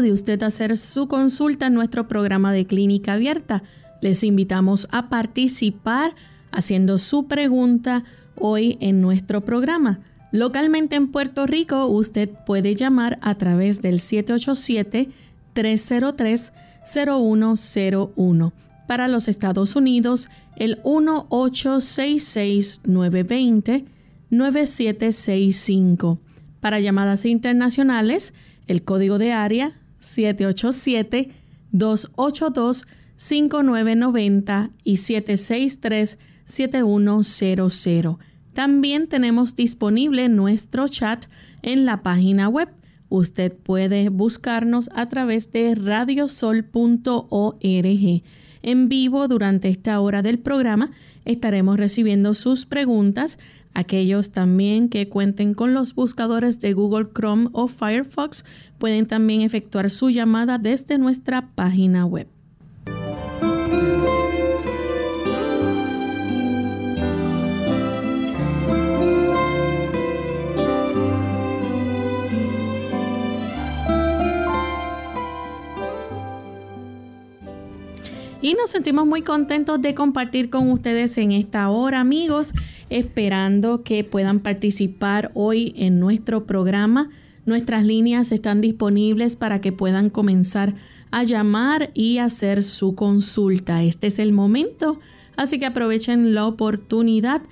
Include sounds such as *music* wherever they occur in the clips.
De usted hacer su consulta en nuestro programa de clínica abierta. Les invitamos a participar haciendo su pregunta hoy en nuestro programa. Localmente en Puerto Rico usted puede llamar a través del 787-303-0101. Para los Estados Unidos, el 1866-920-9765. Para llamadas internacionales, el código de área 787-282-5990 y 763-7100. También tenemos disponible nuestro chat en la página web. Usted puede buscarnos a través de radiosol.org. En vivo durante esta hora del programa estaremos recibiendo sus preguntas Aquellos también que cuenten con los buscadores de Google Chrome o Firefox pueden también efectuar su llamada desde nuestra página web. Y nos sentimos muy contentos de compartir con ustedes en esta hora, amigos, esperando que puedan participar hoy en nuestro programa. Nuestras líneas están disponibles para que puedan comenzar a llamar y hacer su consulta. Este es el momento, así que aprovechen la oportunidad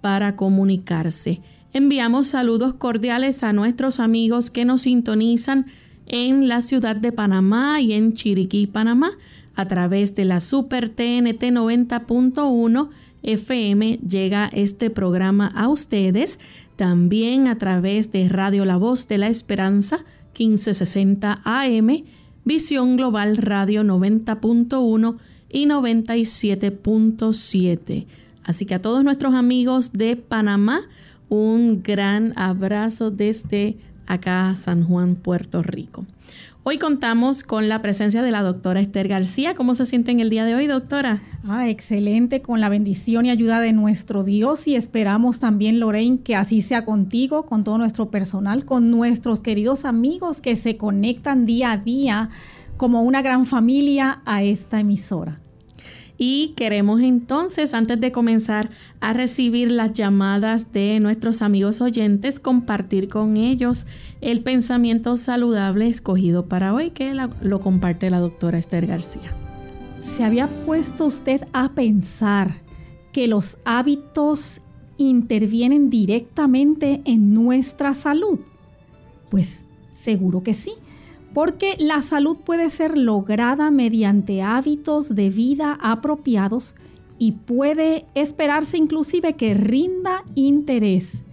para comunicarse. Enviamos saludos cordiales a nuestros amigos que nos sintonizan en la ciudad de Panamá y en Chiriquí, Panamá a través de la Super TNT 90.1 FM llega este programa a ustedes. También a través de Radio La Voz de la Esperanza 1560 AM, Visión Global Radio 90.1 y 97.7. Así que a todos nuestros amigos de Panamá, un gran abrazo desde acá, San Juan, Puerto Rico. Hoy contamos con la presencia de la doctora Esther García. ¿Cómo se siente en el día de hoy, doctora? Ah, excelente, con la bendición y ayuda de nuestro Dios y esperamos también, Lorraine, que así sea contigo, con todo nuestro personal, con nuestros queridos amigos que se conectan día a día como una gran familia a esta emisora. Y queremos entonces, antes de comenzar a recibir las llamadas de nuestros amigos oyentes, compartir con ellos el pensamiento saludable escogido para hoy, que lo comparte la doctora Esther García. ¿Se había puesto usted a pensar que los hábitos intervienen directamente en nuestra salud? Pues seguro que sí porque la salud puede ser lograda mediante hábitos de vida apropiados y puede esperarse inclusive que rinda interés.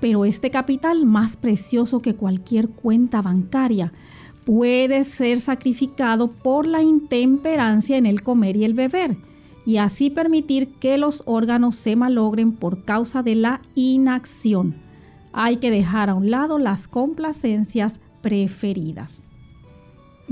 Pero este capital, más precioso que cualquier cuenta bancaria, puede ser sacrificado por la intemperancia en el comer y el beber, y así permitir que los órganos se malogren por causa de la inacción. Hay que dejar a un lado las complacencias preferidas.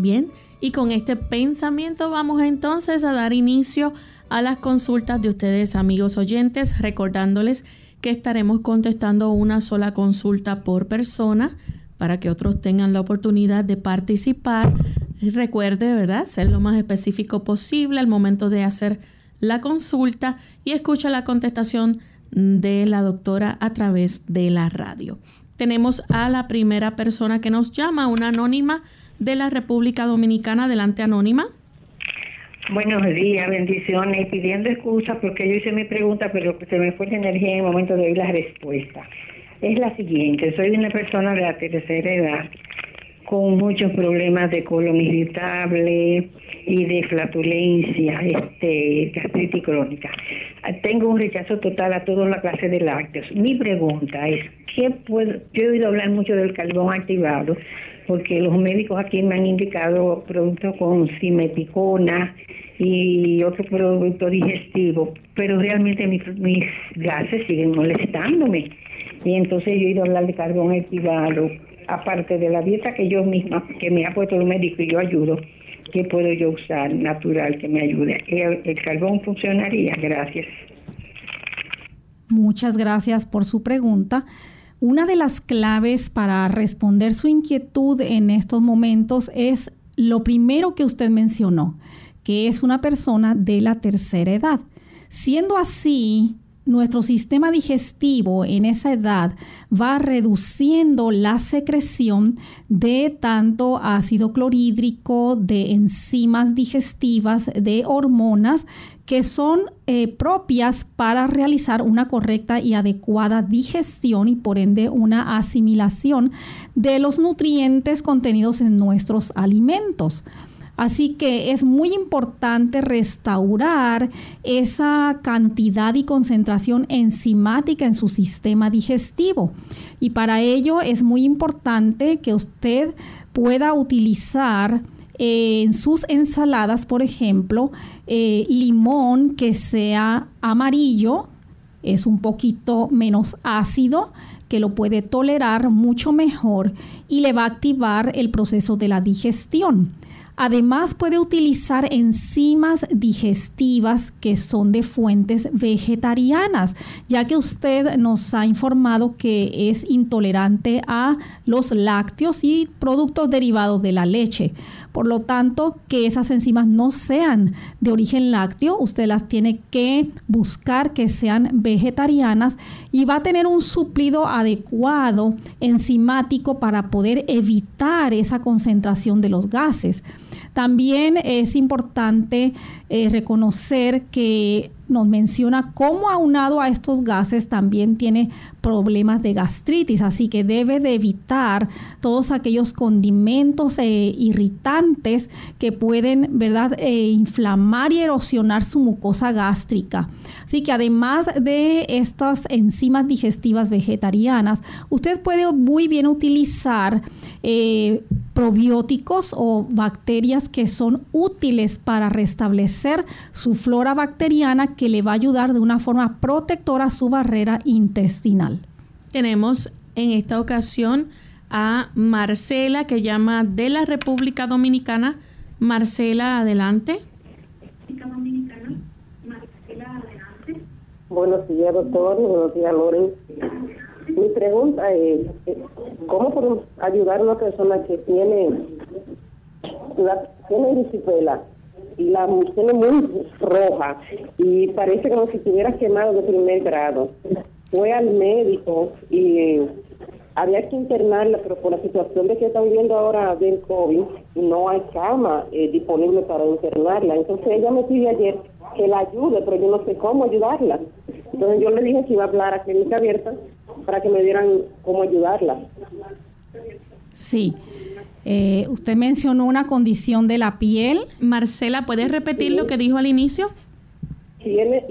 Bien, y con este pensamiento vamos entonces a dar inicio a las consultas de ustedes amigos oyentes, recordándoles que estaremos contestando una sola consulta por persona para que otros tengan la oportunidad de participar. Recuerde, ¿verdad?, ser lo más específico posible al momento de hacer la consulta y escucha la contestación de la doctora a través de la radio. Tenemos a la primera persona que nos llama, una anónima de la República Dominicana. Adelante, Anónima. Buenos días, bendiciones. Pidiendo excusas porque yo hice mi pregunta, pero se me fue la energía en el momento de oír la respuesta. Es la siguiente: soy una persona de la tercera edad con muchos problemas de colon irritable y de flatulencia, este, gastritis crónica. Tengo un rechazo total a toda la clase de lácteos. Mi pregunta es, ¿qué puedo? Yo he oído hablar mucho del carbón activado, porque los médicos aquí me han indicado productos con simeticona y otro producto digestivo, pero realmente mis, mis gases siguen molestándome. Y entonces yo he ido hablar de carbón activado, aparte de la dieta que yo misma, que me ha puesto el médico y yo ayudo, ¿qué puedo yo usar natural que me ayude? ¿El, el carbón funcionaría? Gracias. Muchas gracias por su pregunta. Una de las claves para responder su inquietud en estos momentos es lo primero que usted mencionó, que es una persona de la tercera edad. Siendo así, nuestro sistema digestivo en esa edad va reduciendo la secreción de tanto ácido clorhídrico, de enzimas digestivas, de hormonas que son eh, propias para realizar una correcta y adecuada digestión y por ende una asimilación de los nutrientes contenidos en nuestros alimentos. Así que es muy importante restaurar esa cantidad y concentración enzimática en su sistema digestivo. Y para ello es muy importante que usted pueda utilizar eh, en sus ensaladas, por ejemplo, eh, limón que sea amarillo, es un poquito menos ácido, que lo puede tolerar mucho mejor y le va a activar el proceso de la digestión. Además puede utilizar enzimas digestivas que son de fuentes vegetarianas, ya que usted nos ha informado que es intolerante a los lácteos y productos derivados de la leche. Por lo tanto, que esas enzimas no sean de origen lácteo, usted las tiene que buscar que sean vegetarianas y va a tener un suplido adecuado enzimático para poder evitar esa concentración de los gases. También es importante eh, reconocer que nos menciona cómo aunado a estos gases también tiene problemas de gastritis, así que debe de evitar todos aquellos condimentos e irritantes que pueden, ¿verdad?, eh, inflamar y erosionar su mucosa gástrica. Así que además de estas enzimas digestivas vegetarianas, usted puede muy bien utilizar eh, probióticos o bacterias que son útiles para restablecer su flora bacteriana que le va a ayudar de una forma protectora a su barrera intestinal. Tenemos en esta ocasión a Marcela que llama de la República Dominicana. Marcela, adelante. Buenos días, doctor. Buenos días, Loren. Mi pregunta es, ¿cómo podemos ayudar a una persona que tiene, la, tiene erisipela y la tiene muy roja y parece como si estuviera quemado de primer grado? Fue al médico y había que internarla, pero por la situación de que está viviendo ahora del COVID, no hay cama eh, disponible para internarla. Entonces ella me pidió ayer que la ayude, pero yo no sé cómo ayudarla. Entonces yo le dije que iba a hablar a clínica abierta para que me dieran cómo ayudarla. Sí. Eh, usted mencionó una condición de la piel. Marcela, ¿puedes repetir lo que dijo al inicio? Tiene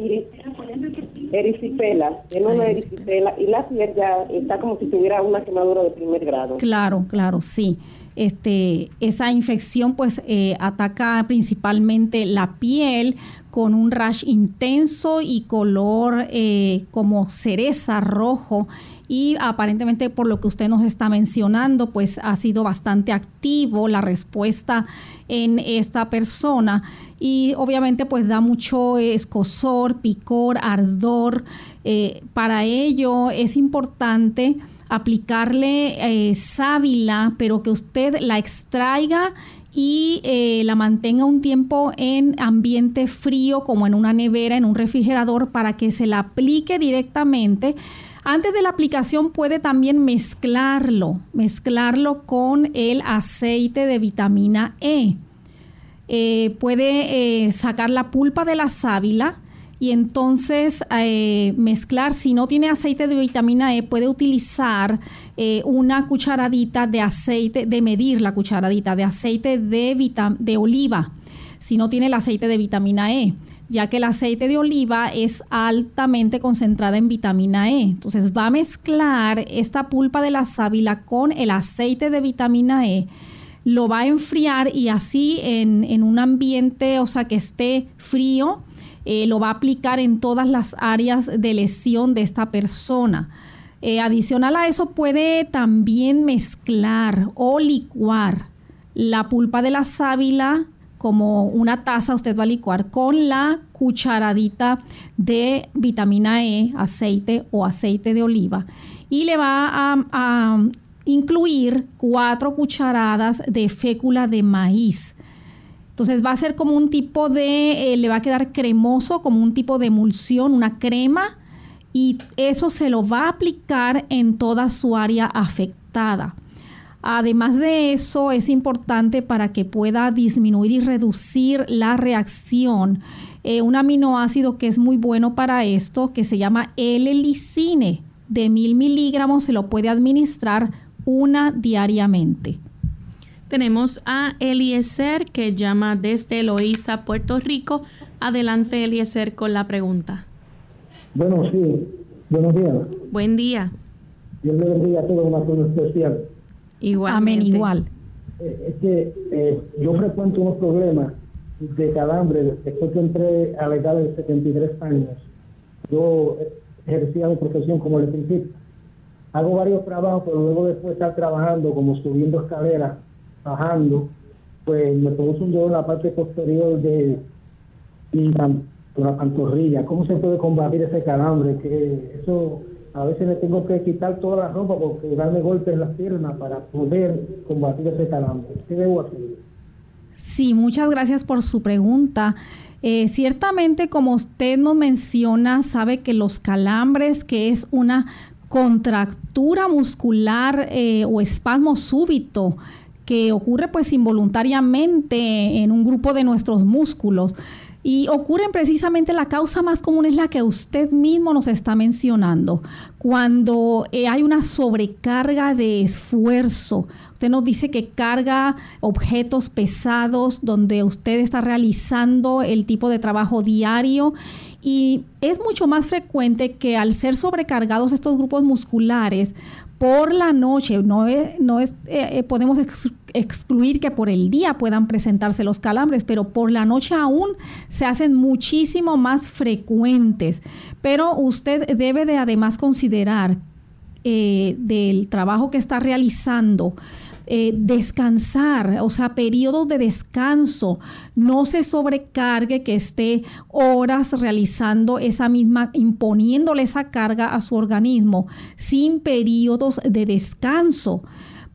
erisipela, tiene una erisipela y la piel ya está como si tuviera una quemadura de primer grado. Claro, claro, sí. Este, esa infección pues eh, ataca principalmente la piel con un rash intenso y color eh, como cereza rojo y aparentemente por lo que usted nos está mencionando pues ha sido bastante activo la respuesta en esta persona y obviamente pues da mucho escosor, picor, ardor. Eh, para ello es importante aplicarle eh, sábila, pero que usted la extraiga y eh, la mantenga un tiempo en ambiente frío como en una nevera, en un refrigerador, para que se la aplique directamente Antes de la aplicación puede también mezclarlo, mezclarlo con el aceite de vitamina E. Eh, puede eh, sacar la pulpa de la sábila y entonces eh, mezclar, si no tiene aceite de vitamina E, puede utilizar una cucharadita de aceite, de medir la cucharadita de aceite de, de oliva, si no tiene el aceite de vitamina E ya que el aceite de oliva es altamente concentrada en vitamina E. Entonces va a mezclar esta pulpa de la sábila con el aceite de vitamina E, lo va a enfriar y así en, un ambiente, o sea, que esté frío, eh, lo va a aplicar en todas las áreas de lesión de esta persona. Eh, adicional a eso puede también mezclar o licuar la pulpa de la sábila como una taza usted va a licuar con la cucharadita de vitamina E, aceite o aceite de oliva y le va a, incluir cuatro cucharadas de fécula de maíz. Entonces va a ser como un tipo de, eh, le va a quedar cremoso, como un tipo de emulsión, una crema, y eso se lo va a aplicar en toda su área afectada. Además de eso, es importante para que pueda disminuir y reducir la reacción. Eh, un aminoácido que es muy bueno para esto, que se llama L-licine, de mil miligramos, se lo puede administrar una diariamente. Tenemos a Eliezer que llama desde Loíza, Puerto Rico. Adelante, Eliezer, con la pregunta. Bueno, sí. Buenos días. Buen día. Dios le bendiga a todos una forma especial. Amén, igual. Eh, es que eh, yo frecuento unos problemas de calambre después que entré a la edad de 73 años. Yo ejercía mi profesión como electricista. Hago varios trabajos, pero luego después de estar trabajando, como subiendo escaleras, bajando, pues me produce un dolor en la parte posterior de la pantorrilla. ¿Cómo se puede combatir ese calambre? Que eso a veces me tengo que quitar toda la ropa porque darme golpes en las piernas para poder combatir ese calambre. ¿Qué debo hacer? Sí, muchas gracias por su pregunta. Eh, ciertamente, como usted nos menciona, sabe que los calambres, que es una contractura muscular eh, o espasmo súbito que ocurre pues involuntariamente en un grupo de nuestros músculos, y ocurren precisamente la causa más común es la que usted mismo nos está mencionando. Cuando eh, hay una sobrecarga de esfuerzo, usted nos dice que carga objetos pesados donde usted está realizando el tipo de trabajo diario y es mucho más frecuente que al ser sobrecargados estos grupos musculares, por la noche, no es, no es eh, eh, podemos excluir que por el día puedan presentarse los calambres, pero por la noche aún se hacen muchísimo más frecuentes. Pero usted debe de además considerar eh, del trabajo que está realizando, eh, descansar, o sea, periodos de descanso, no se sobrecargue que esté horas realizando esa misma, imponiéndole esa carga a su organismo sin periodos de descanso,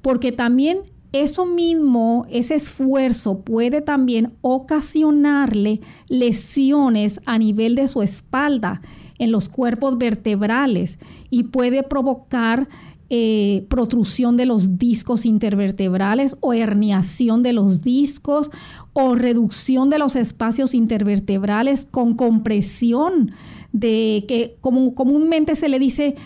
porque también eso mismo, ese esfuerzo puede también ocasionarle lesiones a nivel de su espalda, en los cuerpos vertebrales y puede provocar eh, protrusión de los discos intervertebrales o herniación de los discos o reducción de los espacios intervertebrales con compresión de que como comúnmente se le dice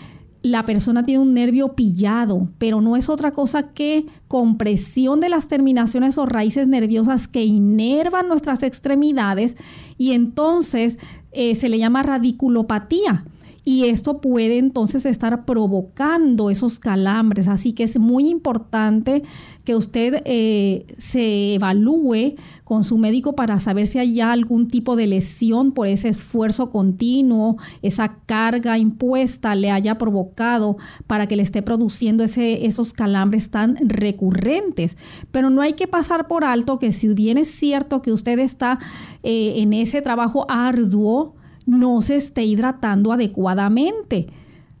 la persona tiene un nervio pillado, pero no es otra cosa que compresión de las terminaciones o raíces nerviosas que inervan nuestras extremidades y entonces eh, se le llama radiculopatía y esto puede entonces estar provocando esos calambres. Así que es muy importante que usted eh, se evalúe con su médico para saber si hay algún tipo de lesión por ese esfuerzo continuo, esa carga impuesta le haya provocado para que le esté produciendo ese, esos calambres tan recurrentes. Pero no hay que pasar por alto que si bien es cierto que usted está eh, en ese trabajo arduo, no se esté hidratando adecuadamente.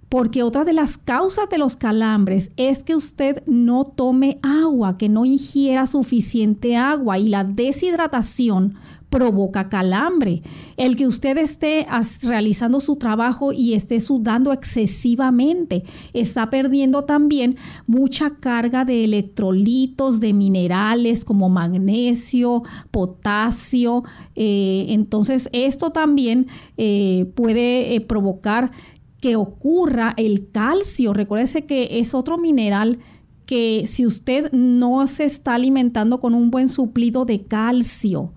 Porque otra de las causas de los calambres es que usted no tome agua, que no ingiera suficiente agua y la deshidratación provoca calambre. El que usted esté realizando su trabajo y esté sudando excesivamente, está perdiendo también mucha carga de electrolitos, de minerales como magnesio, potasio. Eh, entonces, esto también eh, puede eh, provocar que ocurra el calcio. Recuérdese que es otro mineral que si usted no se está alimentando con un buen suplido de calcio,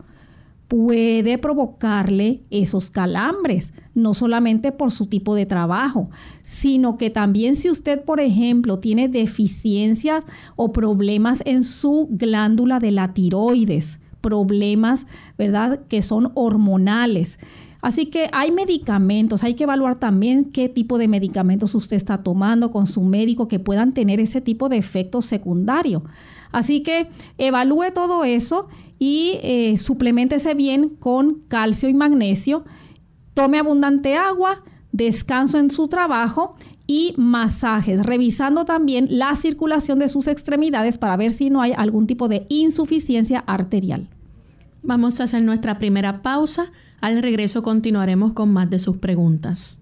puede provocarle esos calambres, no solamente por su tipo de trabajo, sino que también si usted, por ejemplo, tiene deficiencias o problemas en su glándula de la tiroides, problemas, ¿verdad?, que son hormonales. Así que hay medicamentos, hay que evaluar también qué tipo de medicamentos usted está tomando con su médico que puedan tener ese tipo de efecto secundario. Así que evalúe todo eso y eh, suplementese bien con calcio y magnesio. Tome abundante agua, descanso en su trabajo y masajes, revisando también la circulación de sus extremidades para ver si no hay algún tipo de insuficiencia arterial. Vamos a hacer nuestra primera pausa. Al regreso continuaremos con más de sus preguntas.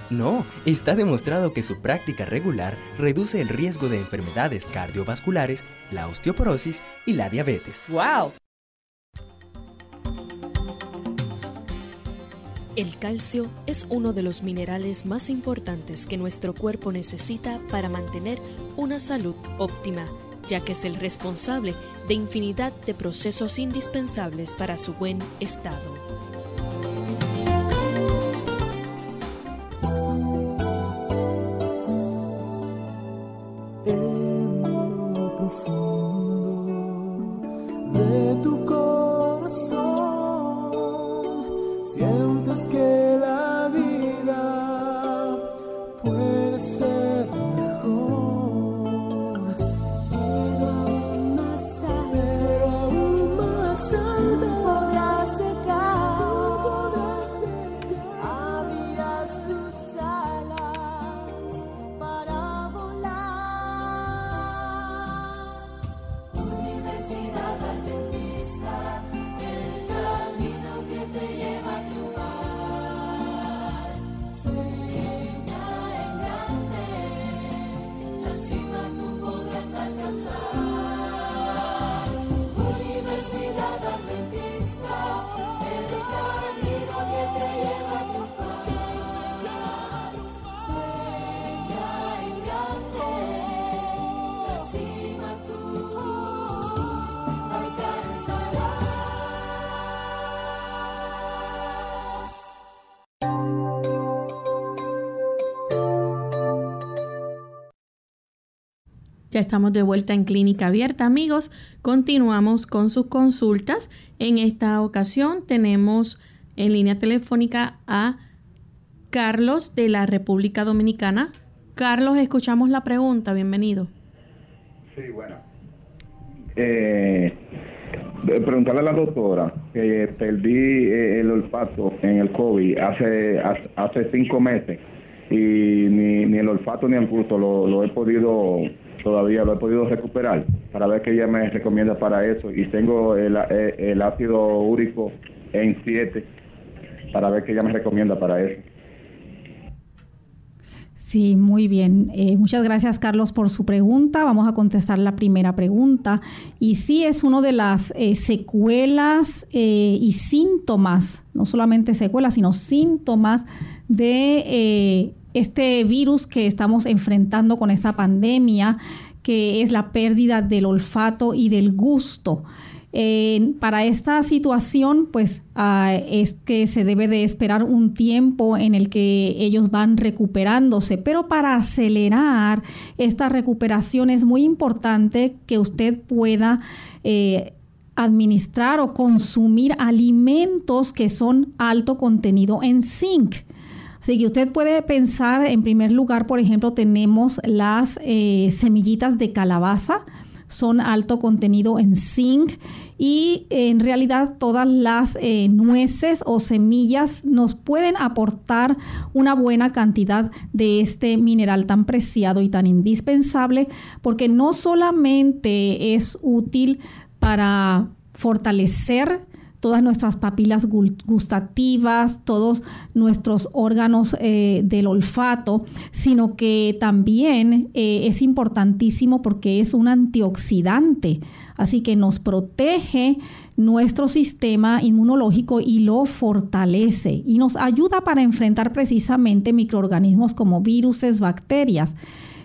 No, está demostrado que su práctica regular reduce el riesgo de enfermedades cardiovasculares, la osteoporosis y la diabetes. ¡Wow! El calcio es uno de los minerales más importantes que nuestro cuerpo necesita para mantener una salud óptima, ya que es el responsable de infinidad de procesos indispensables para su buen estado. Estamos de vuelta en Clínica Abierta, amigos. Continuamos con sus consultas. En esta ocasión tenemos en línea telefónica a Carlos de la República Dominicana. Carlos, escuchamos la pregunta. Bienvenido. Sí, bueno. Eh, preguntarle a la doctora que perdí eh, el olfato en el COVID hace, hace cinco meses y ni, ni el olfato ni el gusto lo, lo he podido todavía lo he podido recuperar para ver qué ella me recomienda para eso y tengo el, eh, ácido úrico en 7 para ver qué ella me recomienda para eso. Sí, muy bien. Eh, muchas gracias, Carlos, por su pregunta. Vamos a contestar la primera pregunta. Y sí, es una de las eh, secuelas y síntomas, no solamente secuelas, sino síntomas de este virus que estamos enfrentando con esta pandemia, que es la pérdida del olfato y del gusto. para esta situación, pues ah, es que se debe de esperar un tiempo en el que ellos van recuperándose, pero para acelerar esta recuperación es muy importante que usted pueda eh, administrar o consumir alimentos que son alto contenido en zinc. Así que usted puede pensar, en primer lugar, por ejemplo, tenemos las eh, semillitas de calabaza, son alto contenido en zinc y en realidad todas las eh, nueces o semillas nos pueden aportar una buena cantidad de este mineral tan preciado y tan indispensable porque no solamente es útil para fortalecer todas nuestras papilas gustativas, todos nuestros órganos eh, del olfato, sino que también eh, es importantísimo porque es un antioxidante, así que nos protege nuestro sistema inmunológico y lo fortalece y nos ayuda para enfrentar precisamente microorganismos como virus, bacterias.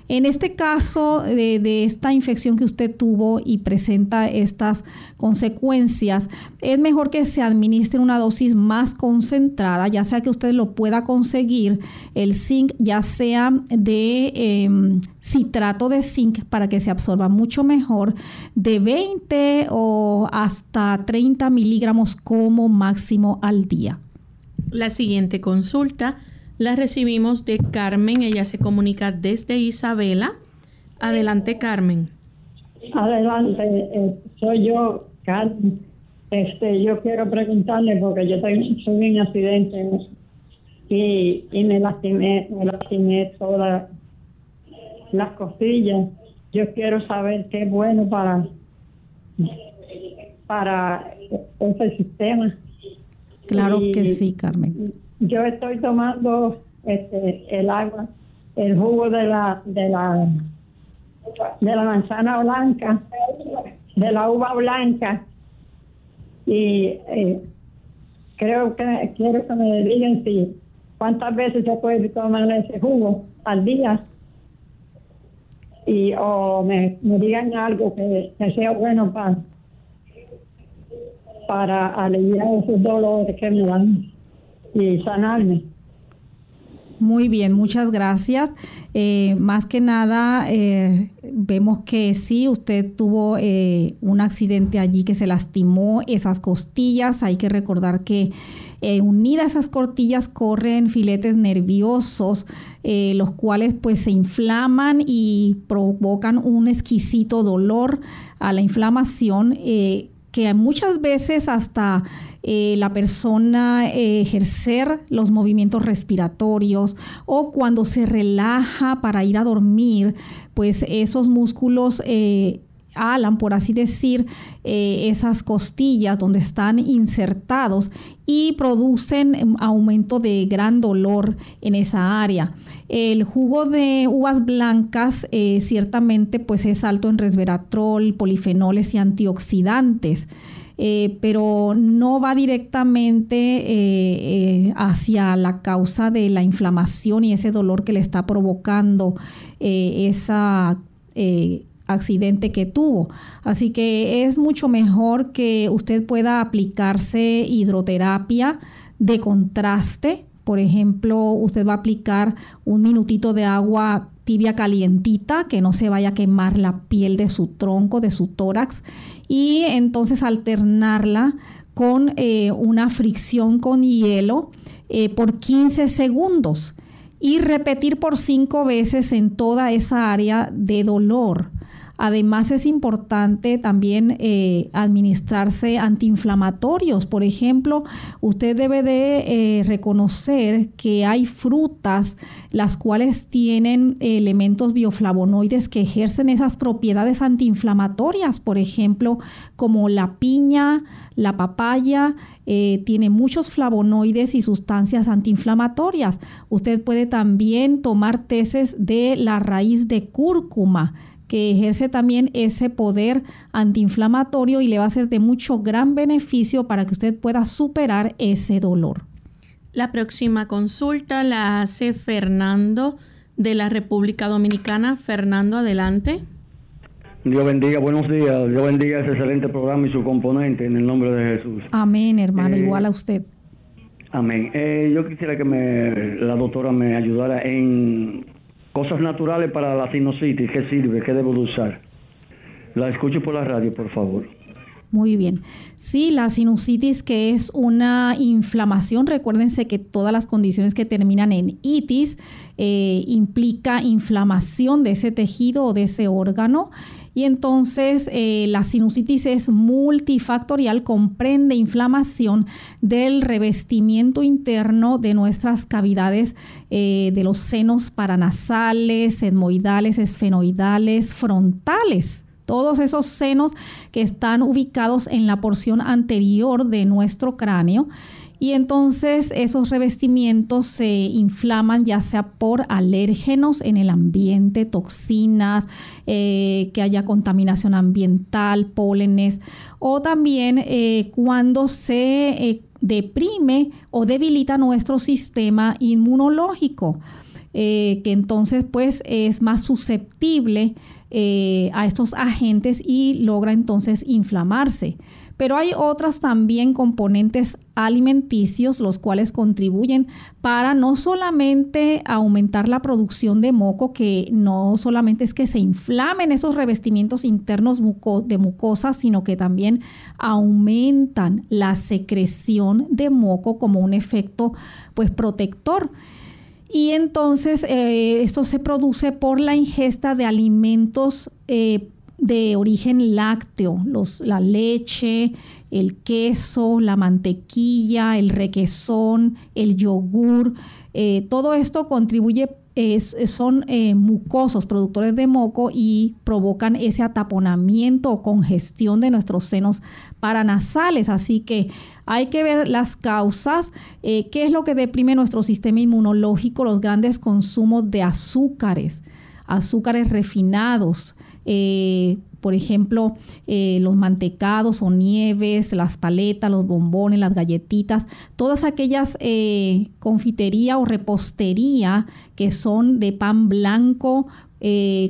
En este caso de, esta infección que usted tuvo y presenta estas consecuencias, es mejor que se administre una dosis más concentrada, ya sea que usted lo pueda conseguir, el zinc, ya sea de em, citrato de zinc para que se absorba mucho mejor, de 20 o hasta 30 miligramos como máximo al día. La siguiente consulta la recibimos de Carmen, ella se comunica desde Isabela. Adelante, Carmen. Adelante, eh, soy yo, Carmen. Este, yo quiero preguntarle porque yo tuve un accidente y, y me lastimé, me lastimé todas las costillas. Yo quiero saber qué es bueno para para ese sistema. Claro que sí, Carmen yo estoy tomando este, el agua, el jugo de la de la de la manzana blanca, de la uva blanca. Y eh, creo que quiero que me digan si cuántas veces se puede tomar ese jugo al día. Y o me, digan algo que, sea bueno para aliviar esos dolores que me dan sanarme. Muy bien, muchas gracias. Eh, más que nada, eh, vemos que sí, usted tuvo eh, un accidente allí que se lastimó esas costillas. Hay que recordar que unidas esas costillas corren filetes nerviosos, los cuales pues se inflaman y provocan un exquisito dolor a la inflamación que muchas veces hasta eh, la persona eh, ejercer los movimientos respiratorios o cuando se relaja para ir a dormir, pues esos músculos eh, alan, por así decir, esas costillas donde están insertados y producen aumento de gran dolor en esa área. El jugo de uvas blancas ciertamente pues es alto en resveratrol, polifenoles y antioxidantes. Eh, pero no va directamente eh, eh, hacia la causa de la inflamación y ese dolor que le está provocando ese accidente que tuvo. Así que es mucho mejor que usted pueda aplicarse hidroterapia de contraste. Por ejemplo, usted va a aplicar un minutito de agua tibia calientita, que no se vaya a quemar la piel de su tronco, de su tórax, y entonces alternarla con eh, una fricción con hielo eh, por 15 segundos y repetir por 5 veces en toda esa área de dolor. Además es importante también eh, administrarse antiinflamatorios. Por ejemplo, usted debe de eh, reconocer que hay frutas las cuales tienen elementos bioflavonoides que ejercen esas propiedades antiinflamatorias. Por ejemplo, como la piña, la papaya, eh, tiene muchos flavonoides y sustancias antiinflamatorias. Usted puede también tomar teces de la raíz de cúrcuma que ejerce también ese poder antiinflamatorio y le va a ser de mucho gran beneficio para que usted pueda superar ese dolor. La próxima consulta la hace Fernando de la República Dominicana. Fernando, adelante. Dios bendiga, buenos días. Dios bendiga ese excelente programa y su componente en el nombre de Jesús. Amén, hermano, eh, igual a usted. Amén. Eh, yo quisiera que me, la doctora me ayudara en Cosas naturales para la sinusitis, ¿qué sirve? ¿Qué debo usar? La escucho por la radio, por favor. Muy bien. Sí, la sinusitis que es una inflamación, recuérdense que todas las condiciones que terminan en itis eh, implica inflamación de ese tejido o de ese órgano. Y entonces eh, la sinusitis es multifactorial, comprende inflamación del revestimiento interno de nuestras cavidades eh, de los senos paranasales, etmoidales, esfenoidales, frontales. Todos esos senos que están ubicados en la porción anterior de nuestro cráneo y entonces esos revestimientos se inflaman ya sea por alérgenos en el ambiente, toxinas, eh, que haya contaminación ambiental, pólenes, o también eh, cuando se eh, deprime o debilita nuestro sistema inmunológico, que entonces pues es más susceptible a estos agentes y logra entonces inflamarse. Pero hay otras también componentes alimenticios, los cuales contribuyen para no solamente aumentar la producción de moco, que no solamente es que se inflamen esos revestimientos internos de mucosa, sino que también aumentan la secreción de moco como un efecto pues protector. Y entonces eh, esto se produce por la ingesta de alimentos eh, de origen lácteo, los, la leche, el queso, la mantequilla, el requesón, el yogur, eh, todo esto contribuye, son eh, mucosos, productores de moco y provocan ese ataponamiento o congestión de nuestros senos paranasales. Así que hay que ver las causas, eh, qué es lo que deprime nuestro sistema inmunológico, los grandes consumos de azúcares, azúcares refinados, eh, por ejemplo, eh, los mantecados o nieves, las paletas, los bombones, las galletitas, todas aquellas eh, confitería o repostería que son de pan blanco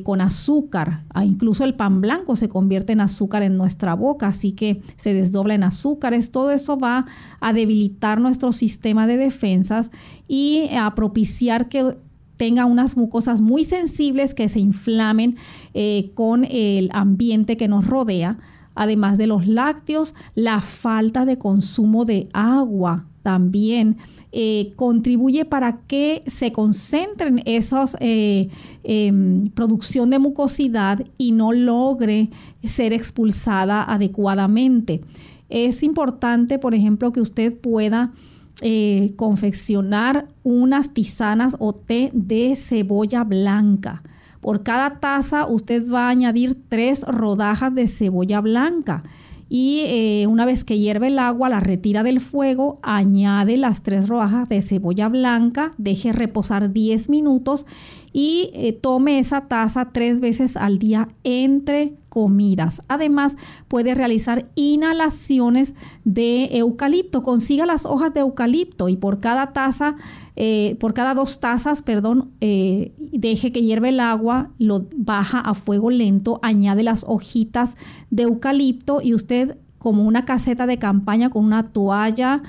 con azúcar. Ah, incluso el pan blanco se convierte en azúcar en nuestra boca, así que se desdobla en azúcares. Todo eso va a debilitar nuestro sistema de defensas y a propiciar que tenga unas mucosas muy sensibles que se inflamen eh, con el ambiente que nos rodea. Además de los lácteos, la falta de consumo de agua también eh, contribuye para que se concentren esas eh, em, producción de mucosidad y no logre ser expulsada adecuadamente. Es importante, por ejemplo, que usted pueda eh, confeccionar unas tisanas o té de cebolla blanca. Por cada taza usted va a añadir tres rodajas de cebolla blanca y eh, una vez que hierve el agua la retira del fuego, añade las tres rodajas de cebolla blanca, deje reposar 10 minutos y eh, tome esa taza tres veces al día entre comidas. Además, puede realizar inhalaciones de eucalipto. Consiga las hojas de eucalipto y por cada taza, eh, por cada dos tazas, perdón, eh, deje que hierve el agua, lo baja a fuego lento, añade las hojitas de eucalipto y usted como una caseta de campaña con una toalla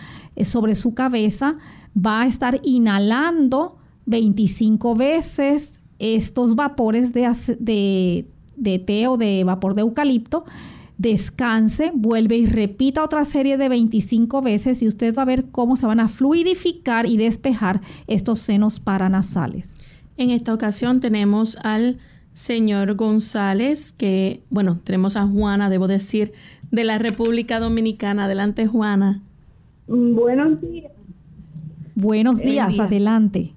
sobre su cabeza va a estar inhalando 25 veces estos vapores de, de, de té o de vapor de eucalipto, descanse, vuelve y repita otra serie de 25 veces y usted va a ver cómo se van a fluidificar y despejar estos senos paranasales. En esta ocasión tenemos al señor González, que, bueno, tenemos a Juana, debo decir, de la República Dominicana. Adelante, Juana. Buenos días. Buenos días, adelante.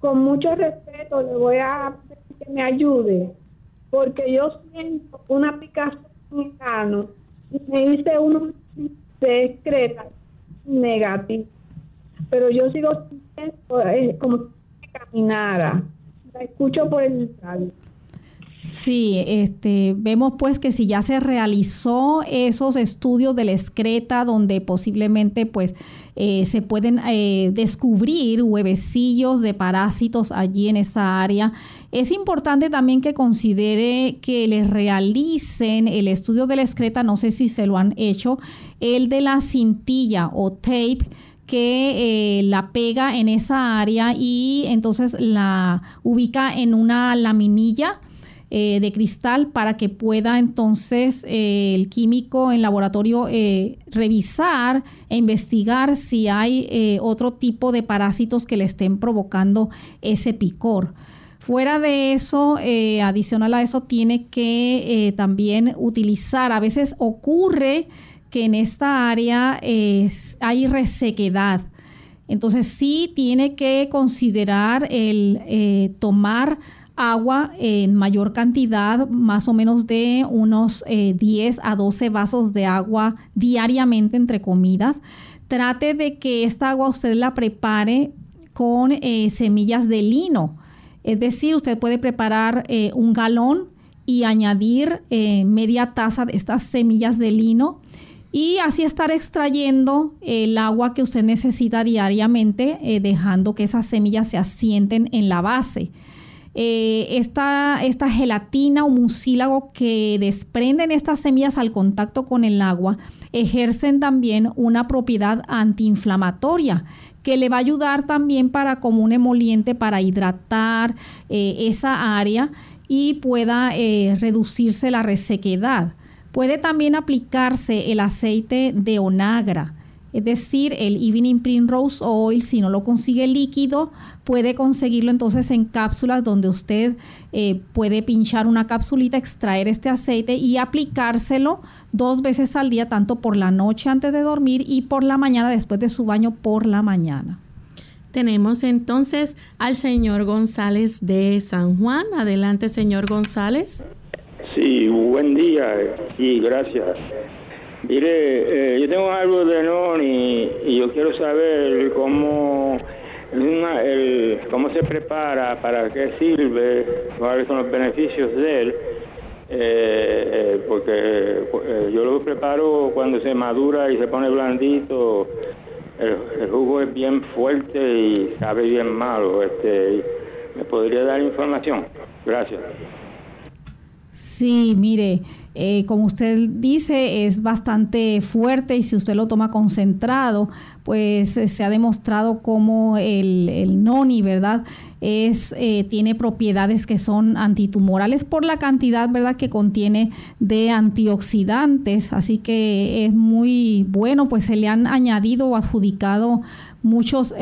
Con mucho respeto le voy a pedir que me ayude, porque yo siento una picazón en y me hice uno secreta negativo, pero yo sigo sintiendo eh, como si caminara. La escucho por el radio. Sí, este, vemos pues que si ya se realizó esos estudios de la excreta donde posiblemente pues eh, se pueden eh, descubrir huevecillos de parásitos allí en esa área, es importante también que considere que les realicen el estudio de la excreta, no sé si se lo han hecho, el de la cintilla o tape que eh, la pega en esa área y entonces la ubica en una laminilla eh, de cristal para que pueda entonces eh, el químico en laboratorio eh, revisar e investigar si hay otro tipo de parásitos que le estén provocando ese picor. Fuera de eso, adicional a eso, tiene que también utilizar, a veces ocurre que en esta área hay resequedad. Entonces sí tiene que considerar el tomar agua en mayor cantidad, más o menos de unos 10 eh, a 12 vasos de agua diariamente entre comidas. Trate de que esta agua usted la prepare con eh, semillas de lino. Es decir, usted puede preparar eh, un galón y añadir media taza de estas semillas de lino y así estar extrayendo el agua que usted necesita diariamente, dejando que esas semillas se asienten en la base. Eh, esta, esta, gelatina o mucílago que desprenden estas semillas al contacto con el agua ejercen también una propiedad antiinflamatoria que le va a ayudar también para como un emoliente para hidratar eh, esa área y pueda eh, reducirse la resequedad. Puede también aplicarse el aceite de onagra es decir, el Evening Primrose Oil, si no lo consigue líquido, puede conseguirlo entonces en cápsulas donde usted eh, puede pinchar una capsulita, extraer este aceite y aplicárselo dos veces al día, tanto por la noche antes de dormir y por la mañana después de su baño por la mañana. Tenemos entonces al señor González de San Juan. Adelante, señor González. Sí, buen día y gracias. Mire, eh, yo tengo algo de NONI y yo quiero saber cómo, el, cómo se prepara, para qué sirve, cuáles son los beneficios de él. Eh, eh, porque yo lo preparo cuando se madura y se pone blandito, el, jugo es bien fuerte y sabe bien malo. Este, ¿Me podría dar información? Gracias. Sí, mire, eh, como usted dice, es bastante fuerte y si usted lo toma concentrado, pues eh, se ha demostrado como el, noni, ¿verdad? Es, eh, tiene propiedades que son antitumorales por la cantidad, ¿verdad?, que contiene de antioxidantes. Así que es muy bueno, pues se le han añadido o adjudicado muchas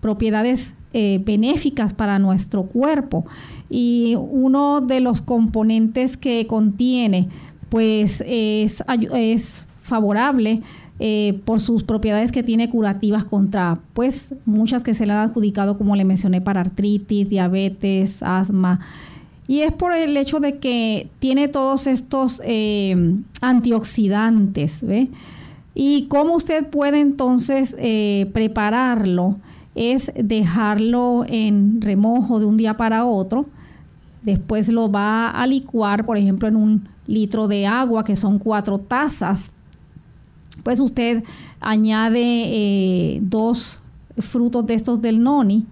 propiedades benéficas para nuestro cuerpo. Y uno de los componentes que contiene pues es, es favorable eh, por sus propiedades que tiene curativas contra pues muchas que se le han adjudicado como le mencioné para artritis, diabetes, asma. Y es por el hecho de que tiene todos estos eh, antioxidantes y cómo usted puede entonces eh, prepararlo es dejarlo en remojo de un día para otro Después lo va a licuar, por ejemplo, en un litro de agua, que son cuatro tazas. Pues usted añade eh, dos frutos de estos del noni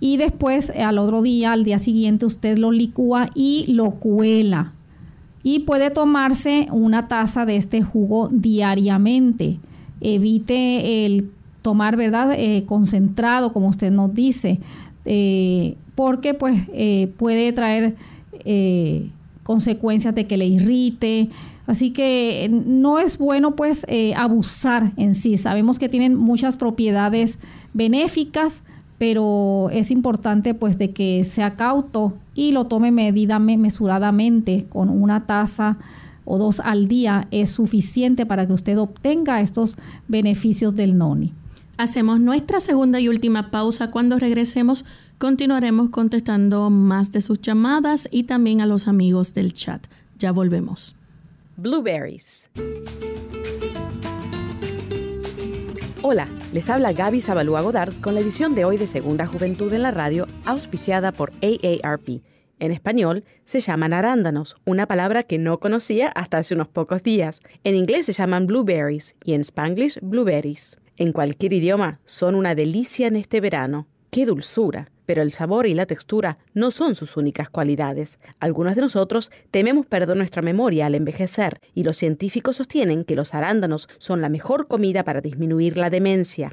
y después al otro día, al día siguiente, usted lo licúa y lo cuela. Y puede tomarse una taza de este jugo diariamente. Evite el tomar, ¿verdad? Eh, concentrado, como usted nos dice, eh, porque pues puede traer consecuencias de que le irrite. Así que no es bueno pues abusar en sí. Sabemos que tienen muchas propiedades benéficas, pero es importante pues de que sea cauto y lo tome medida mesuradamente con una taza o dos al día es suficiente para que usted obtenga estos beneficios del noni. Hacemos nuestra segunda y última pausa. Cuando regresemos continuaremos contestando más de sus llamadas y también a los amigos del chat. Ya volvemos. Blueberries. Hola, les habla Gaby Zabalúa Godard con la edición de hoy de Segunda Juventud en la Radio, auspiciada por AARP en español se llaman arándanos, una palabra que no conocía hasta hace unos pocos días. En inglés se llaman blueberries y en spanglish blueberries. En cualquier idioma son una delicia en este verano. ¡Qué dulzura! Pero el sabor y la textura no son sus únicas cualidades. Algunos de nosotros tememos perder nuestra memoria al envejecer y los científicos sostienen que los arándanos son la mejor comida para disminuir la demencia.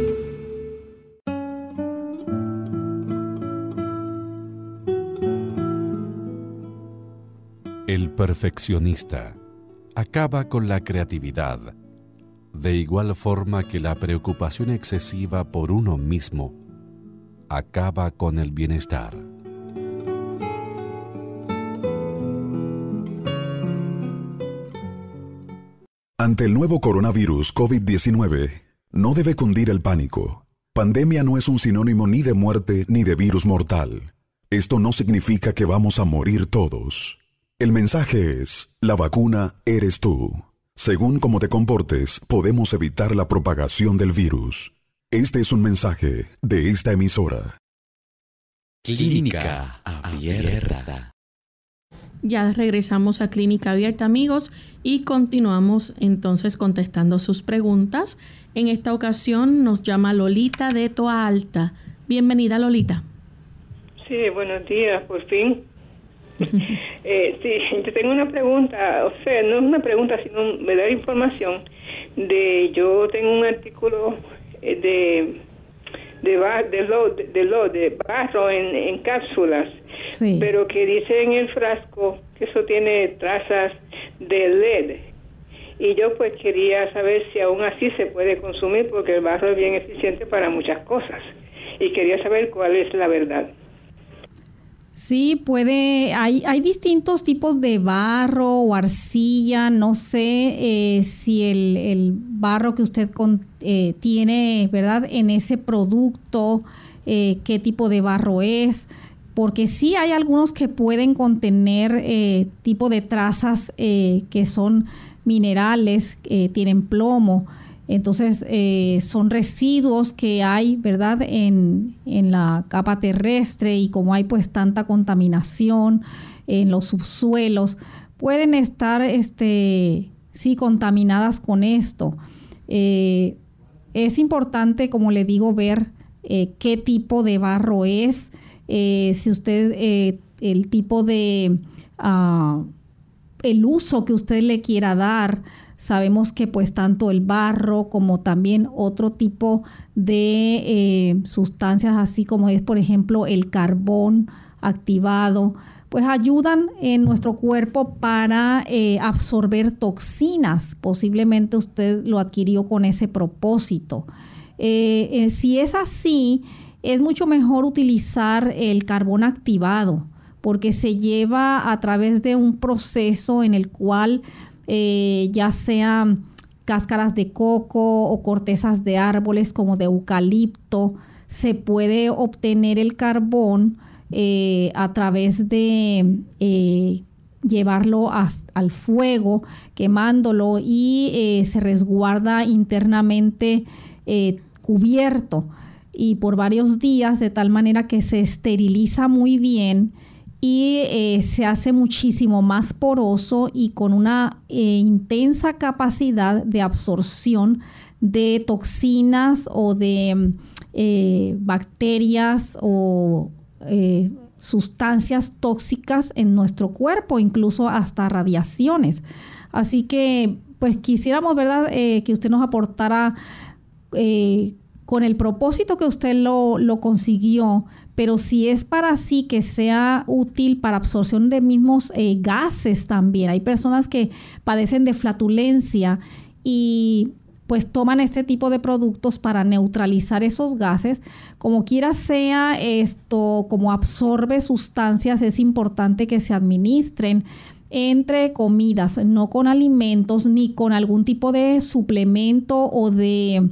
El perfeccionista acaba con la creatividad, de igual forma que la preocupación excesiva por uno mismo acaba con el bienestar. Ante el nuevo coronavirus COVID-19, no debe cundir el pánico. Pandemia no es un sinónimo ni de muerte ni de virus mortal. Esto no significa que vamos a morir todos. El mensaje es, la vacuna eres tú. Según cómo te comportes, podemos evitar la propagación del virus. Este es un mensaje de esta emisora. Clínica Abierta. Ya regresamos a Clínica Abierta, amigos, y continuamos entonces contestando sus preguntas. En esta ocasión nos llama Lolita de Toa Alta. Bienvenida, Lolita. Sí, buenos días, por fin. *laughs* eh, sí, yo tengo una pregunta, o sea, no es una pregunta, sino me da información de, yo tengo un artículo eh, de de, de, lo, de, lo, de barro en, en cápsulas, pero que dice en el frasco que eso tiene trazas de LED. Y yo pues quería saber si aún así se puede consumir porque el barro es bien eficiente para muchas cosas. Y quería saber cuál es la verdad. Sí, puede, hay, hay distintos tipos de barro o arcilla, no sé eh, si el, barro que usted eh, tiene, ¿verdad? En ese producto, eh, qué tipo de barro es, porque sí hay algunos que pueden contener tipo de trazas que son minerales, tienen plomo, entonces, eh, son residuos que hay, ¿verdad?, en, la capa terrestre y como hay pues tanta contaminación en los subsuelos, pueden estar, este, sí, contaminadas con esto. Eh, es importante, como le digo, ver eh, qué tipo de barro es, si usted, el tipo de, ah, el uso que usted le quiera dar Sabemos que pues tanto el barro como también otro tipo de eh, sustancias así como es por ejemplo el carbón activado, pues ayudan en nuestro cuerpo para eh, absorber toxinas. Posiblemente usted lo adquirió con ese propósito. Eh, si es así, es mucho mejor utilizar el carbón activado porque se lleva a través de un proceso en el cual eh, ya sean cáscaras de coco o cortezas de árboles como de eucalipto, se puede obtener el carbón eh, a través de eh, llevarlo al fuego, quemándolo y se resguarda internamente cubierto. Y por varios días de tal manera que se esteriliza muy bien y eh, se hace muchísimo más poroso y con una eh, intensa capacidad de absorción de toxinas o de eh, bacterias o sustancias tóxicas en nuestro cuerpo, incluso hasta radiaciones. Así que, pues quisiéramos, ¿verdad?, que usted nos aportara con el propósito que usted lo, consiguió, pero si es para sí que sea útil para absorción de mismos eh, gases también. Hay personas que padecen de flatulencia y pues toman este tipo de productos para neutralizar esos gases. Como quiera sea esto, como absorbe sustancias, es importante que se administren entre comidas, no con alimentos ni con algún tipo de suplemento o de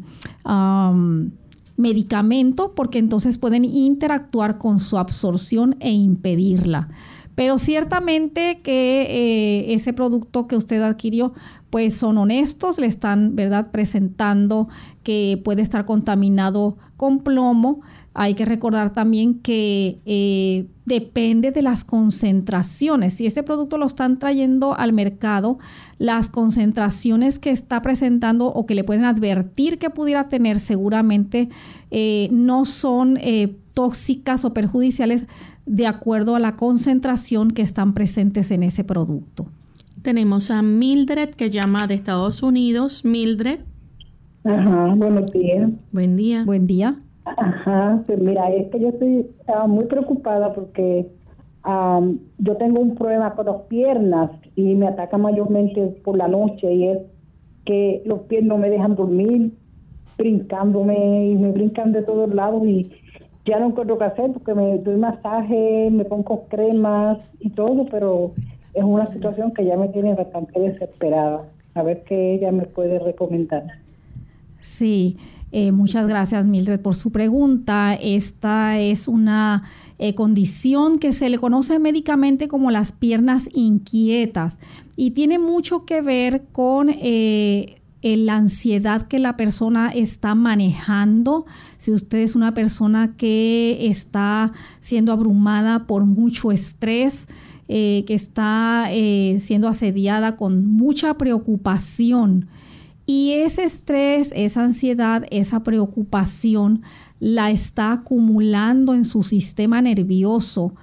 medicamento, porque entonces pueden interactuar con su absorción e impedirla. Pero ciertamente que eh, ese producto que usted adquirió, pues son honestos, le están, ¿verdad?, presentando que puede estar contaminado con plomo, hay que recordar también que eh, depende de las concentraciones. Si ese producto lo están trayendo al mercado, las concentraciones que está presentando o que le pueden advertir que pudiera tener seguramente eh, no son eh, tóxicas o perjudiciales de acuerdo a la concentración que están presentes en ese producto. Tenemos a Mildred que llama de Estados Unidos. Mildred. Ajá, buenos días. Buen día. Buen día. Ajá, pues mira, es que yo estoy muy preocupada porque yo tengo un problema con las piernas y me ataca mayormente por la noche y es que los pies no me dejan dormir, brincándome y me brincan de todos lados y ya no encuentro qué hacer porque me doy masaje, me pongo cremas y todo, pero es una situación que ya me tiene bastante desesperada. A ver qué ella me puede recomendar. Sí. Eh, muchas gracias, Mildred, por su pregunta. Esta es una eh, condición que se le conoce médicamente como las piernas inquietas y tiene mucho que ver con eh, la ansiedad que la persona está manejando. Si usted es una persona que está siendo abrumada por mucho estrés, que está siendo asediada con mucha preocupación, y ese estrés, esa ansiedad, esa preocupación la está acumulando en su sistema nervioso.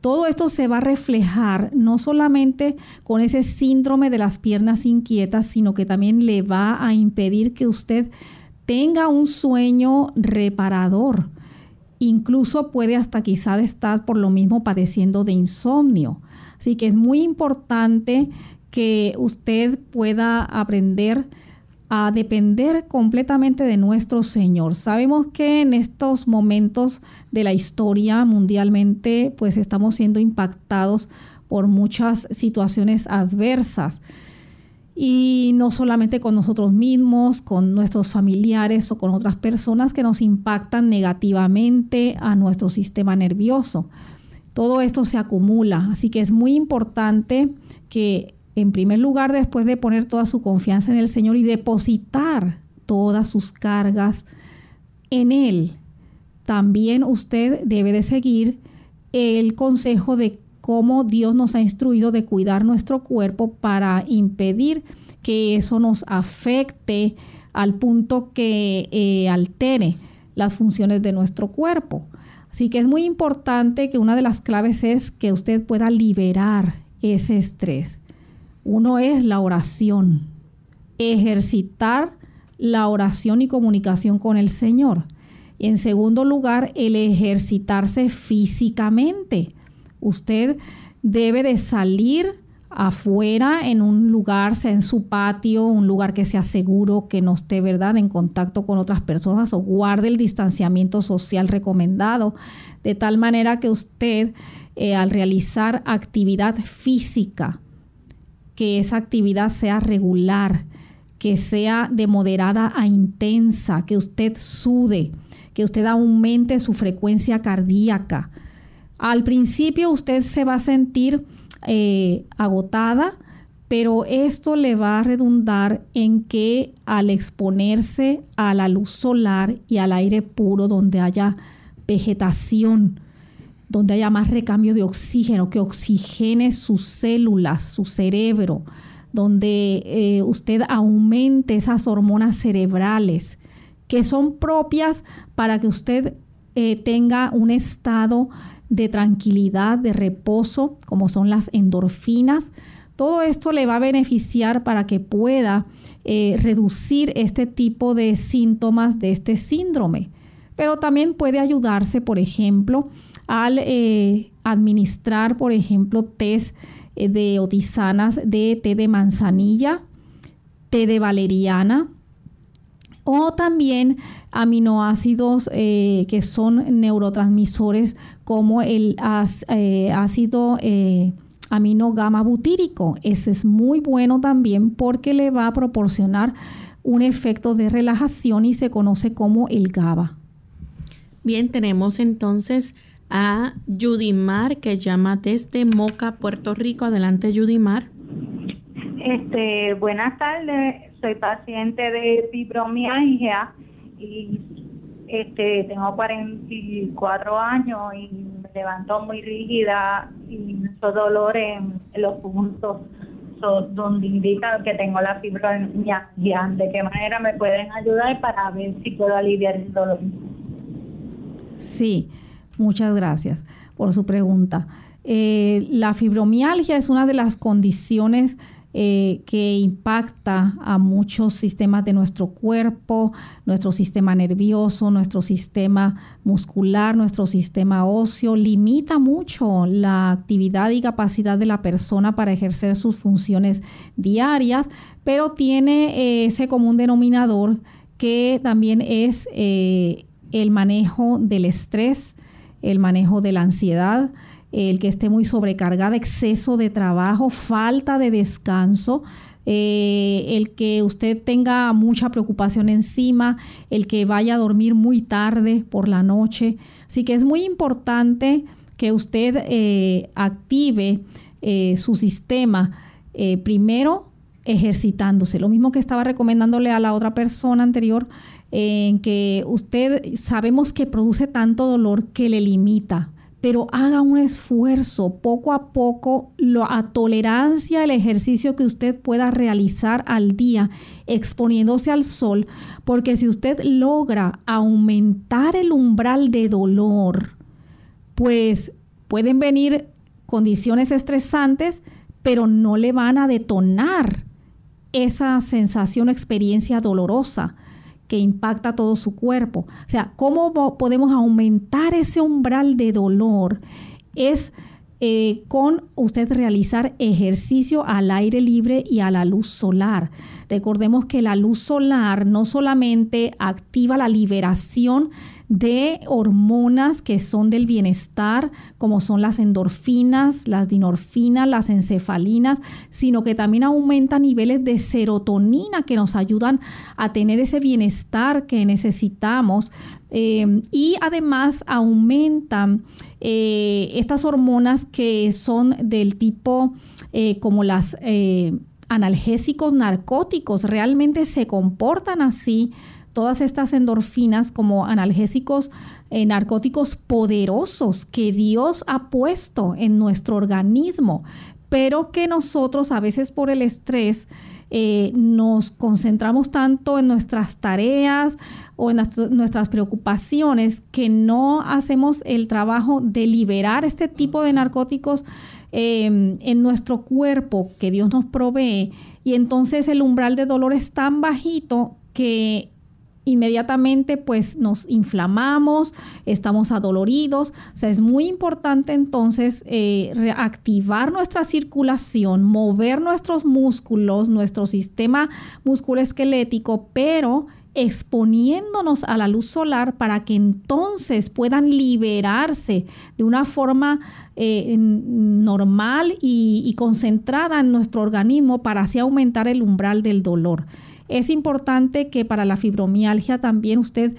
Todo esto se va a reflejar no solamente con ese síndrome de las piernas inquietas, sino que también le va a impedir que usted tenga un sueño reparador. Incluso puede hasta quizá estar por lo mismo padeciendo de insomnio. Así que es muy importante que usted pueda aprender a depender completamente de nuestro Señor. Sabemos que en estos momentos de la historia mundialmente, pues estamos siendo impactados por muchas situaciones adversas. Y no solamente con nosotros mismos, con nuestros familiares o con otras personas que nos impactan negativamente a nuestro sistema nervioso. Todo esto se acumula, así que es muy importante que en primer lugar, después de poner toda su confianza en el Señor y depositar todas sus cargas en Él, también usted debe de seguir el consejo de cómo Dios nos ha instruido de cuidar nuestro cuerpo para impedir que eso nos afecte al punto que eh, altere las funciones de nuestro cuerpo. Así que es muy importante que una de las claves es que usted pueda liberar ese estrés. Uno es la oración, ejercitar la oración y comunicación con el Señor. Y en segundo lugar, el ejercitarse físicamente. Usted debe de salir afuera, en un lugar, sea en su patio, un lugar que sea seguro, que no esté, ¿verdad?, en contacto con otras personas o guarde el distanciamiento social recomendado, de tal manera que usted, eh, al realizar actividad física, que esa actividad sea regular, que sea de moderada a intensa, que usted sude, que usted aumente su frecuencia cardíaca. Al principio usted se va a sentir eh, agotada, pero esto le va a redundar en que al exponerse a la luz solar y al aire puro donde haya vegetación, donde haya más recambio de oxígeno, que oxigene sus células, su cerebro, donde eh, usted aumente esas hormonas cerebrales que son propias para que usted eh, tenga un estado de tranquilidad, de reposo, como son las endorfinas. Todo esto le va a beneficiar para que pueda eh, reducir este tipo de síntomas de este síndrome. Pero también puede ayudarse, por ejemplo, al administrar, por ejemplo, test eh, de otisanas de té de manzanilla, té de valeriana o también aminoácidos eh, que son neurotransmisores como el eh, ácido amino gamma butírico. Ese es muy bueno también porque le va a proporcionar un efecto de relajación y se conoce como el GABA. Bien, tenemos entonces a Judimar, que llama desde Moca, Puerto Rico. Adelante, Judimar. Este, buenas tardes. Soy paciente de fibromialgia y este tengo 44 años y me levanto muy rígida y mucho dolor en, los puntos donde indica que tengo la fibromialgia. ¿De qué manera me pueden ayudar para ver si puedo aliviar el dolor? Sí. Muchas gracias por su pregunta. Eh, la fibromialgia es una de las condiciones eh, que impacta a muchos sistemas de nuestro cuerpo, nuestro sistema nervioso, nuestro sistema muscular, nuestro sistema óseo, limita mucho la actividad y capacidad de la persona para ejercer sus funciones diarias, pero tiene eh, ese común denominador que también es el manejo del estrés, el manejo de la ansiedad, el que esté muy sobrecargada, exceso de trabajo, falta de descanso, eh, el que usted tenga mucha preocupación encima, el que vaya a dormir muy tarde por la noche. Así que es muy importante que usted eh, active eh, su sistema primero ejercitándose. Lo mismo que estaba recomendándole a la otra persona anterior, en que usted sabemos que produce tanto dolor que le limita, pero haga un esfuerzo poco a poco lo, a tolerancia al ejercicio que usted pueda realizar al día exponiéndose al sol, porque si usted logra aumentar el umbral de dolor, pues pueden venir condiciones estresantes, pero no le van a detonar esa sensación o experiencia dolorosa que impacta todo su cuerpo. O sea, ¿cómo podemos aumentar ese umbral de dolor? Es eh, con usted realizar ejercicio al aire libre y a la luz solar. Recordemos que la luz solar no solamente activa la liberación de hormonas que son del bienestar, como son las endorfinas, las dinorfinas, las encefalinas, sino que también aumenta niveles de serotonina que nos ayudan a tener ese bienestar que necesitamos. Eh, y además aumentan eh, estas hormonas que son del tipo eh, como las analgésicos narcóticos, realmente se comportan así todas estas endorfinas como analgésicos eh, narcóticos poderosos que Dios ha puesto en nuestro organismo, pero que nosotros a veces por el estrés eh, nos concentramos tanto en nuestras tareas o en nuestras preocupaciones que no hacemos el trabajo de liberar este tipo de narcóticos em, en nuestro cuerpo que Dios nos provee. Y entonces el umbral de dolor es tan bajito que inmediatamente pues nos inflamamos, estamos adoloridos. O sea, es muy importante entonces eh, reactivar nuestra circulación, mover nuestros músculos, nuestro sistema musculoesquelético, pero exponiéndonos a la luz solar para que entonces puedan liberarse de una forma eh, normal y, y, concentrada en nuestro organismo para así aumentar el umbral del dolor. Es importante que para la fibromialgia también usted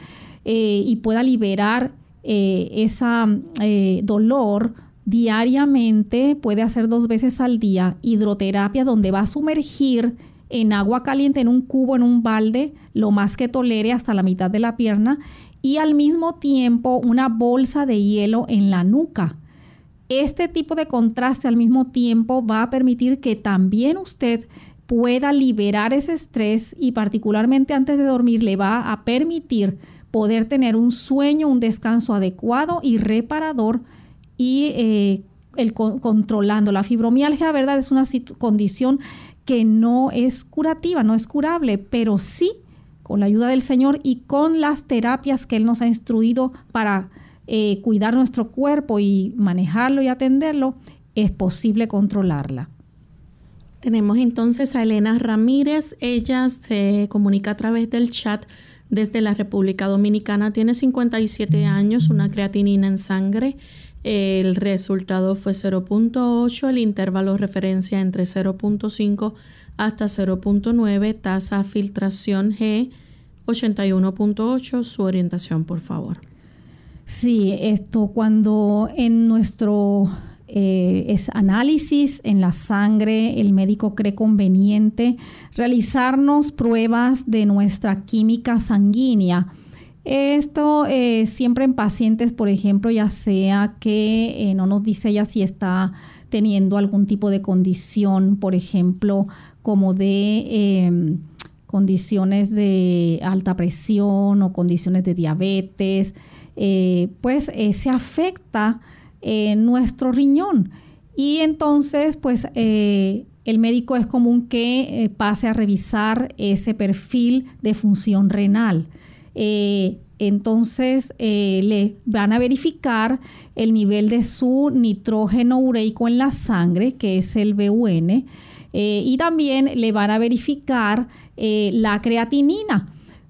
eh, y pueda liberar eh, ese dolor diariamente, puede hacer dos veces al día hidroterapia donde va a sumergir en agua caliente en un cubo, en un balde, lo más que tolere hasta la mitad de la pierna y al mismo tiempo una bolsa de hielo en la nuca. Este tipo de contraste al mismo tiempo va a permitir que también usted pueda liberar ese estrés y particularmente antes de dormir le va a permitir poder tener un sueño, un descanso adecuado y reparador y eh, el controlando. La fibromialgia, ¿verdad? Es una condición que no es curativa, no es curable, pero sí con la ayuda del Señor y con las terapias que Él nos ha instruido para eh, cuidar nuestro cuerpo y manejarlo y atenderlo, es posible controlarla. Tenemos entonces a Elena Ramírez. Ella se comunica a través del chat desde la República Dominicana. Tiene 57 años, una creatinina en sangre el resultado fue 0.8, el intervalo referencia entre 0.5 hasta 0.9, tasa filtración G 81.8, su orientación por favor. Sí, esto cuando en nuestro eh, es análisis en la sangre, el médico cree conveniente realizarnos pruebas de nuestra química sanguínea. Esto eh, siempre en pacientes, por ejemplo, ya sea que eh, no nos dice ella si está teniendo algún tipo de condición, por ejemplo, como de em, condiciones de alta presión o condiciones de diabetes, pues se afecta nuestro riñón. Y entonces, pues el médico es común que pase a revisar ese perfil de función renal. Eh, entonces eh, le van a verificar el nivel de su nitrógeno ureico en la sangre, que es el BUN, eh, y también le van a verificar la creatinina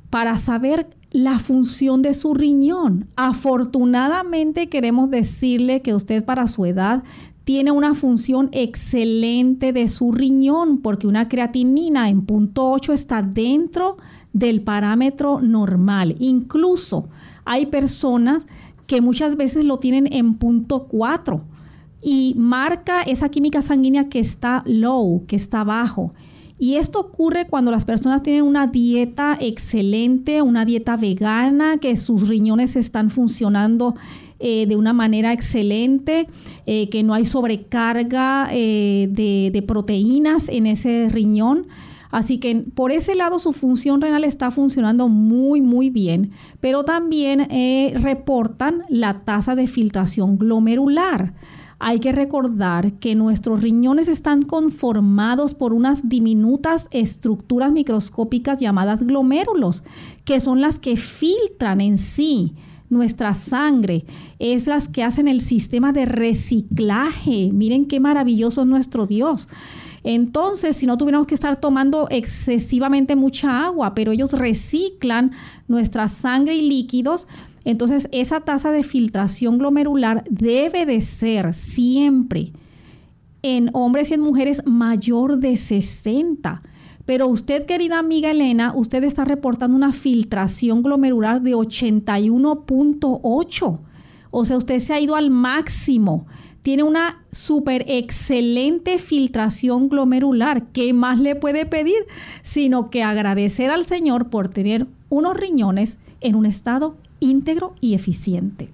para saber la función de su riñón. Afortunadamente queremos decirle que usted para su edad tiene una función excelente de su riñón porque una creatinina en punto 8 está dentro del parámetro normal. Incluso hay personas que muchas veces lo tienen en punto 4 y marca esa química sanguínea que está low, que está bajo. Y esto ocurre cuando las personas tienen una dieta excelente, una dieta vegana, que sus riñones están funcionando eh, de una manera excelente, eh, que no hay sobrecarga eh, de, proteínas en ese riñón. Así que por ese lado su función renal está funcionando muy, muy bien, pero también reportan la tasa de filtración glomerular. Hay que recordar que nuestros riñones están conformados por unas diminutas estructuras microscópicas llamadas glomérulos, que son las que filtran en sí nuestra sangre, es las que hacen el sistema de reciclaje. Miren qué maravilloso es nuestro Dios. Entonces, si no tuviéramos que estar tomando excesivamente mucha agua, pero ellos reciclan nuestra sangre y líquidos, entonces esa tasa de filtración glomerular debe de ser siempre en hombres y en mujeres mayor de 60. Pero usted, querida amiga Elena, usted está reportando una filtración glomerular de 81.8. O sea, usted se ha ido al máximo tiene una súper excelente filtración glomerular. ¿Qué más le puede pedir? Sino que agradecer al Señor por tener unos riñones en un estado íntegro y eficiente.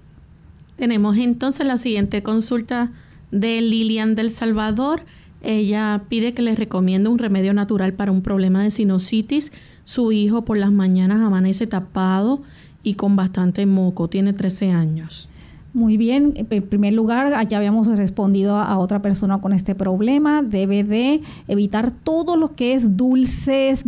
Tenemos entonces la siguiente consulta de Lilian del Salvador. Ella pide que le recomiende un remedio natural para un problema de sinusitis. Su hijo por las mañanas amanece tapado y con bastante moco. Tiene 13 años. Muy bien, en primer lugar, ya habíamos respondido a otra persona con este problema. Debe de evitar todo lo que es dulces,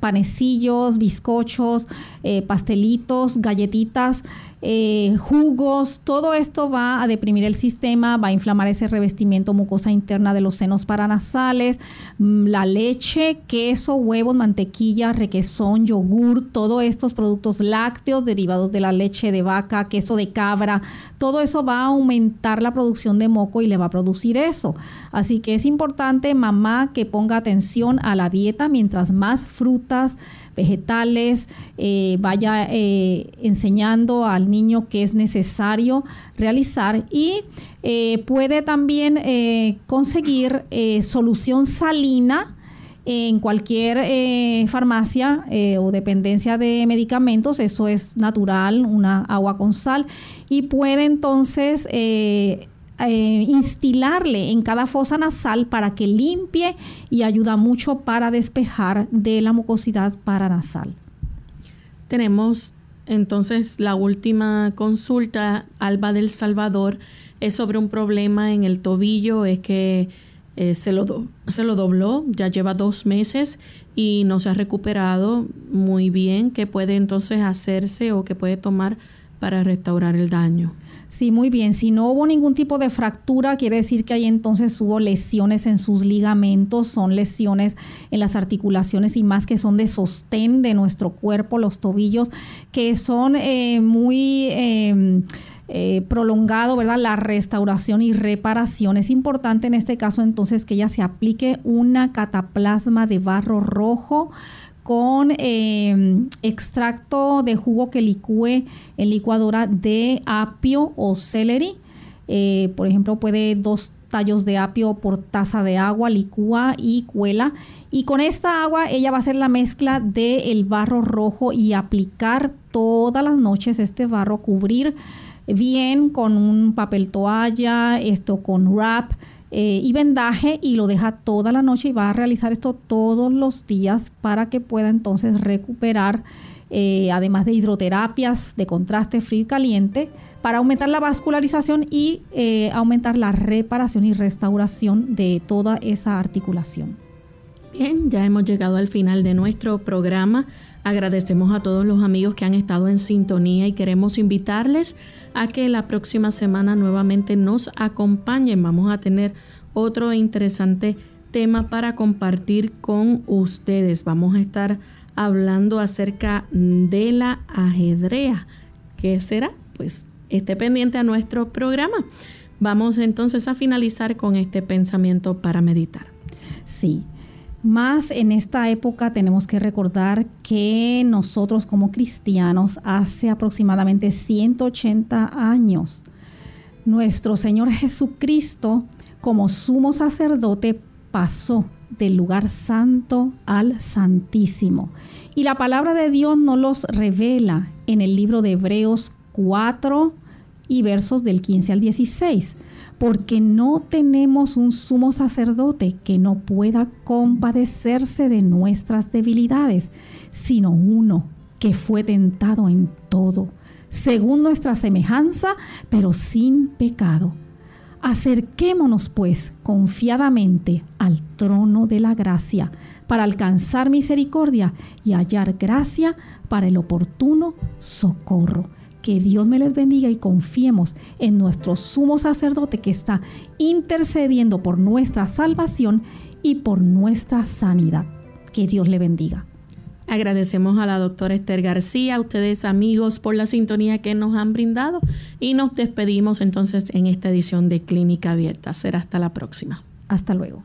panecillos, bizcochos, eh, pastelitos, galletitas, eh, jugos, todo esto va a deprimir el sistema, va a inflamar ese revestimiento mucosa interna de los senos paranasales, mm, la leche, queso, huevos, mantequilla, requesón, yogur, todos estos productos lácteos derivados de la leche de vaca, queso de cabra, todo eso va a aumentar la producción de moco y le va a producir eso. Así que es importante, mamá, que ponga atención a la dieta mientras más frutas, vegetales, eh, vaya eh, enseñando al niño qué es necesario realizar y eh, puede también conseguir solución salina en cualquier farmacia o dependencia de medicamentos, eso es natural, una agua con sal, y puede entonces instilarle en cada fosa nasal para que limpie y ayuda mucho para despejar de la mucosidad paranasal. Tenemos entonces la última consulta, Alba del Salvador, es sobre un problema en el tobillo, es que eh, se, lo se lo dobló, ya lleva dos meses y no se ha recuperado muy bien. ¿Qué puede entonces hacerse o qué puede tomar para restaurar el daño? Sí, muy bien. Si no hubo ningún tipo de fractura, quiere decir que ahí entonces hubo lesiones en sus ligamentos, son lesiones en las articulaciones y más que son de sostén de nuestro cuerpo, los tobillos, que son eh, muy... Em, eh, prolongado, ¿verdad? La restauración y reparación. Es importante en este caso entonces que ella se aplique una cataplasma de barro rojo con em, extracto de jugo que licúe en licuadora de apio o celery. Eh, por ejemplo, puede dos tallos de apio por taza de agua, licúa y cuela. Y con esta agua ella va a hacer la mezcla del barro rojo y aplicar todas las noches este barro, cubrir bien con un papel toalla, esto con wrap eh, y vendaje y lo deja toda la noche y va a realizar esto todos los días para que pueda entonces recuperar, eh, además de hidroterapias de contraste frío y caliente, para aumentar la vascularización y eh, aumentar la reparación y restauración de toda esa articulación. Bien, ya hemos llegado al final de nuestro programa. Agradecemos a todos los amigos que han estado en sintonía y queremos invitarles a que la próxima semana nuevamente nos acompañen. Vamos a tener otro interesante tema para compartir con ustedes. Vamos a estar hablando acerca de la ajedrea. ¿Qué será? Pues esté pendiente a nuestro programa. Vamos entonces a finalizar con este pensamiento para meditar. Sí. Más en esta época tenemos que recordar que nosotros como cristianos hace aproximadamente 180 años, nuestro Señor Jesucristo como sumo sacerdote pasó del lugar santo al santísimo. Y la palabra de Dios nos los revela en el libro de Hebreos 4 y versos del 15 al 16 porque no tenemos un sumo sacerdote que no pueda compadecerse de nuestras debilidades, sino uno que fue tentado en todo, según nuestra semejanza, pero sin pecado. Acerquémonos pues confiadamente al trono de la gracia para alcanzar misericordia y hallar gracia para el oportuno socorro. Que Dios me les bendiga y confiemos en nuestro sumo sacerdote que está intercediendo por nuestra salvación y por nuestra sanidad. Que Dios le bendiga. Agradecemos a la doctora Esther García, a ustedes amigos por la sintonía que nos han brindado y nos despedimos entonces en esta edición de Clínica Abierta. Será hasta la próxima. Hasta luego.